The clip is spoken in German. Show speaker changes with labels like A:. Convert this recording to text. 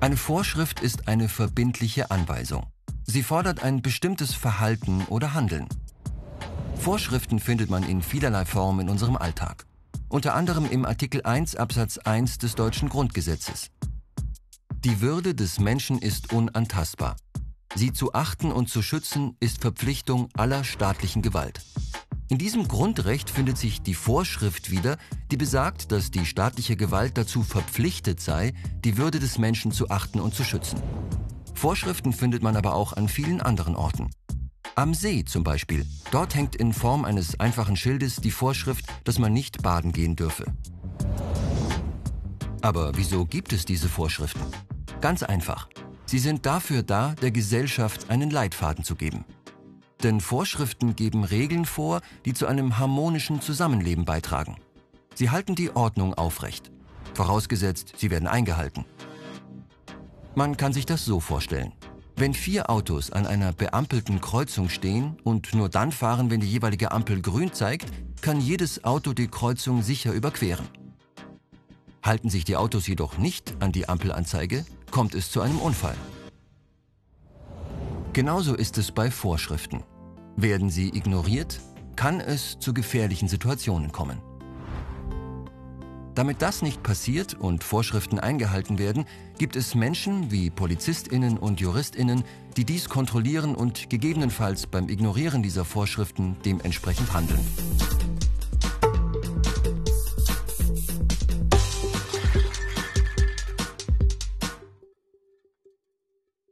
A: Eine Vorschrift ist eine verbindliche Anweisung. Sie fordert ein bestimmtes Verhalten oder Handeln. Vorschriften findet man in vielerlei Form in unserem Alltag. Unter anderem im Artikel 1 Absatz 1 des deutschen Grundgesetzes. Die Würde des Menschen ist unantastbar. Sie zu achten und zu schützen ist Verpflichtung aller staatlichen Gewalt. In diesem Grundrecht findet sich die Vorschrift wieder, die besagt, dass die staatliche Gewalt dazu verpflichtet sei, die Würde des Menschen zu achten und zu schützen. Vorschriften findet man aber auch an vielen anderen Orten. Am See zum Beispiel. Dort hängt in Form eines einfachen Schildes die Vorschrift, dass man nicht baden gehen dürfe. Aber wieso gibt es diese Vorschriften? Ganz einfach. Sie sind dafür da, der Gesellschaft einen Leitfaden zu geben. Denn Vorschriften geben Regeln vor, die zu einem harmonischen Zusammenleben beitragen. Sie halten die Ordnung aufrecht. Vorausgesetzt, sie werden eingehalten. Man kann sich das so vorstellen. Wenn vier Autos an einer beampelten Kreuzung stehen und nur dann fahren, wenn die jeweilige Ampel grün zeigt, kann jedes Auto die Kreuzung sicher überqueren. Halten sich die Autos jedoch nicht an die Ampelanzeige, kommt es zu einem Unfall. Genauso ist es bei Vorschriften. Werden sie ignoriert, kann es zu gefährlichen Situationen kommen. Damit das nicht passiert und Vorschriften eingehalten werden, gibt es Menschen wie Polizistinnen und Juristinnen, die dies kontrollieren und gegebenenfalls beim Ignorieren dieser Vorschriften dementsprechend handeln.